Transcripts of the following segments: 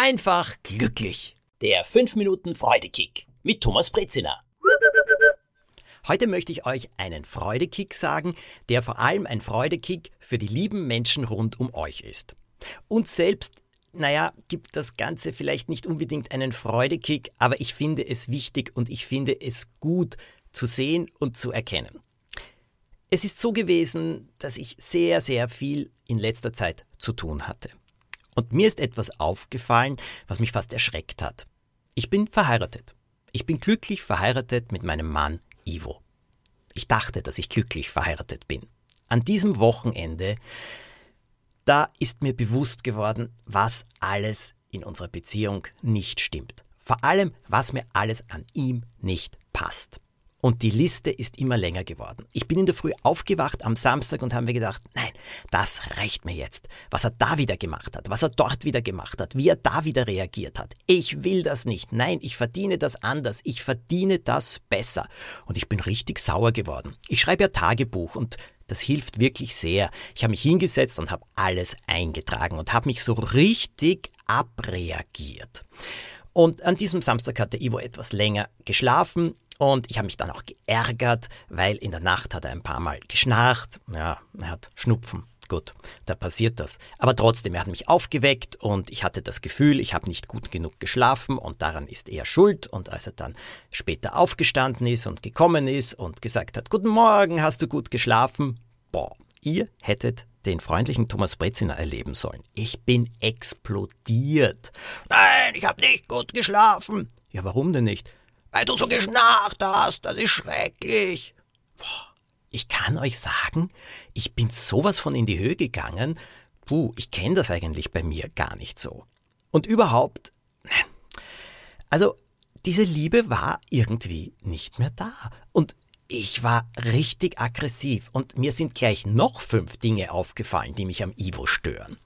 einfach glücklich. Der 5 Minuten Freudekick mit Thomas Brezina. Heute möchte ich euch einen Freudekick sagen, der vor allem ein Freudekick für die lieben Menschen rund um euch ist. Und selbst, naja, gibt das Ganze vielleicht nicht unbedingt einen Freudekick, aber ich finde es wichtig und ich finde es gut zu sehen und zu erkennen. Es ist so gewesen, dass ich sehr, sehr viel in letzter Zeit zu tun hatte. Und mir ist etwas aufgefallen, was mich fast erschreckt hat. Ich bin verheiratet. Ich bin glücklich verheiratet mit meinem Mann Ivo. Ich dachte, dass ich glücklich verheiratet bin. An diesem Wochenende, da ist mir bewusst geworden, was alles in unserer Beziehung nicht stimmt. Vor allem, was mir alles an ihm nicht passt. Und die Liste ist immer länger geworden. Ich bin in der Früh aufgewacht am Samstag und habe mir gedacht, nein, das reicht mir jetzt. Was er da wieder gemacht hat, was er dort wieder gemacht hat, wie er da wieder reagiert hat. Ich will das nicht. Nein, ich verdiene das anders. Ich verdiene das besser. Und ich bin richtig sauer geworden. Ich schreibe ja Tagebuch und das hilft wirklich sehr. Ich habe mich hingesetzt und habe alles eingetragen und habe mich so richtig abreagiert. Und an diesem Samstag hatte Ivo etwas länger geschlafen und ich habe mich dann auch geärgert, weil in der Nacht hat er ein paar Mal geschnarcht. Ja, er hat Schnupfen. Gut, da passiert das. Aber trotzdem, er hat mich aufgeweckt und ich hatte das Gefühl, ich habe nicht gut genug geschlafen und daran ist er schuld. Und als er dann später aufgestanden ist und gekommen ist und gesagt hat, Guten Morgen, hast du gut geschlafen? Boah, ihr hättet den freundlichen Thomas Breziner erleben sollen. Ich bin explodiert. Nein, ich habe nicht gut geschlafen. Ja, warum denn nicht? Weil du so geschnarcht hast, das ist schrecklich. Ich kann euch sagen, ich bin sowas von in die Höhe gegangen. Puh, ich kenne das eigentlich bei mir gar nicht so. Und überhaupt, also diese Liebe war irgendwie nicht mehr da. Und ich war richtig aggressiv und mir sind gleich noch fünf Dinge aufgefallen, die mich am Ivo stören.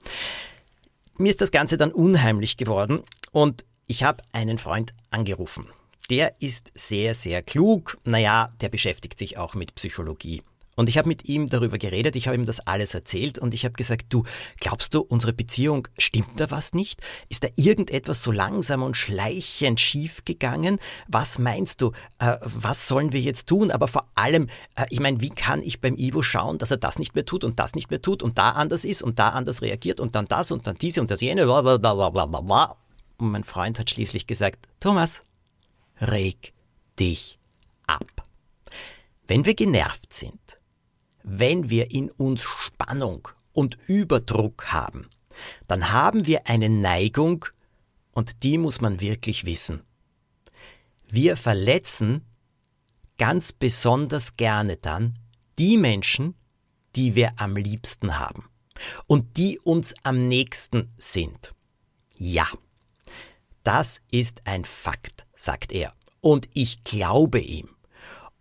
Mir ist das Ganze dann unheimlich geworden und ich habe einen Freund angerufen der ist sehr, sehr klug. Naja, der beschäftigt sich auch mit Psychologie. Und ich habe mit ihm darüber geredet, ich habe ihm das alles erzählt und ich habe gesagt, du, glaubst du, unsere Beziehung, stimmt da was nicht? Ist da irgendetwas so langsam und schleichend schief gegangen? Was meinst du? Äh, was sollen wir jetzt tun? Aber vor allem, äh, ich meine, wie kann ich beim Ivo schauen, dass er das nicht mehr tut und das nicht mehr tut und da anders ist und da anders reagiert und dann das und dann diese und das jene? Und mein Freund hat schließlich gesagt, Thomas, reg dich ab. Wenn wir genervt sind, wenn wir in uns Spannung und Überdruck haben, dann haben wir eine Neigung, und die muss man wirklich wissen. Wir verletzen ganz besonders gerne dann die Menschen, die wir am liebsten haben und die uns am nächsten sind. Ja, das ist ein Fakt sagt er. Und ich glaube ihm.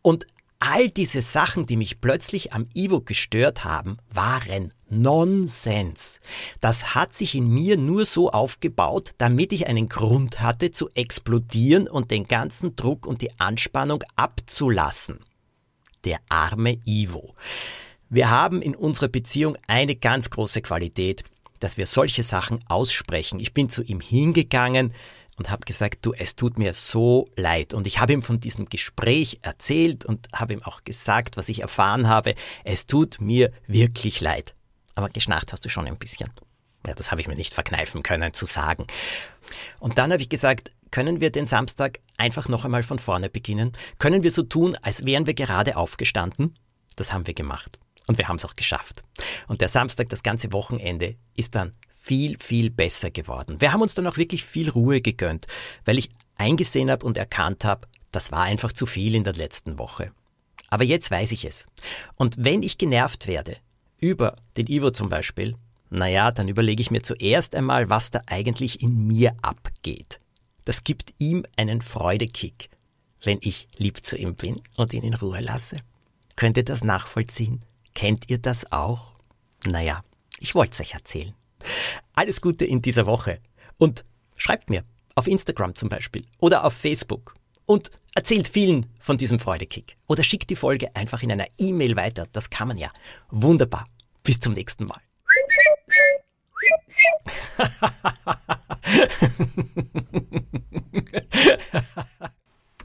Und all diese Sachen, die mich plötzlich am Ivo gestört haben, waren Nonsens. Das hat sich in mir nur so aufgebaut, damit ich einen Grund hatte zu explodieren und den ganzen Druck und die Anspannung abzulassen. Der arme Ivo. Wir haben in unserer Beziehung eine ganz große Qualität, dass wir solche Sachen aussprechen. Ich bin zu ihm hingegangen, und habe gesagt, du, es tut mir so leid. Und ich habe ihm von diesem Gespräch erzählt und habe ihm auch gesagt, was ich erfahren habe. Es tut mir wirklich leid. Aber geschnarcht hast du schon ein bisschen. Ja, das habe ich mir nicht verkneifen können zu sagen. Und dann habe ich gesagt, können wir den Samstag einfach noch einmal von vorne beginnen? Können wir so tun, als wären wir gerade aufgestanden? Das haben wir gemacht. Und wir haben es auch geschafft. Und der Samstag, das ganze Wochenende, ist dann viel, viel besser geworden. Wir haben uns dann auch wirklich viel Ruhe gegönnt, weil ich eingesehen habe und erkannt habe, das war einfach zu viel in der letzten Woche. Aber jetzt weiß ich es. Und wenn ich genervt werde, über den Ivo zum Beispiel, naja, dann überlege ich mir zuerst einmal, was da eigentlich in mir abgeht. Das gibt ihm einen Freudekick, wenn ich lieb zu ihm bin und ihn in Ruhe lasse. Könnt ihr das nachvollziehen? Kennt ihr das auch? Naja, ich wollte es euch erzählen. Alles Gute in dieser Woche. Und schreibt mir auf Instagram zum Beispiel oder auf Facebook. Und erzählt vielen von diesem Freudekick. Oder schickt die Folge einfach in einer E-Mail weiter. Das kann man ja. Wunderbar. Bis zum nächsten Mal.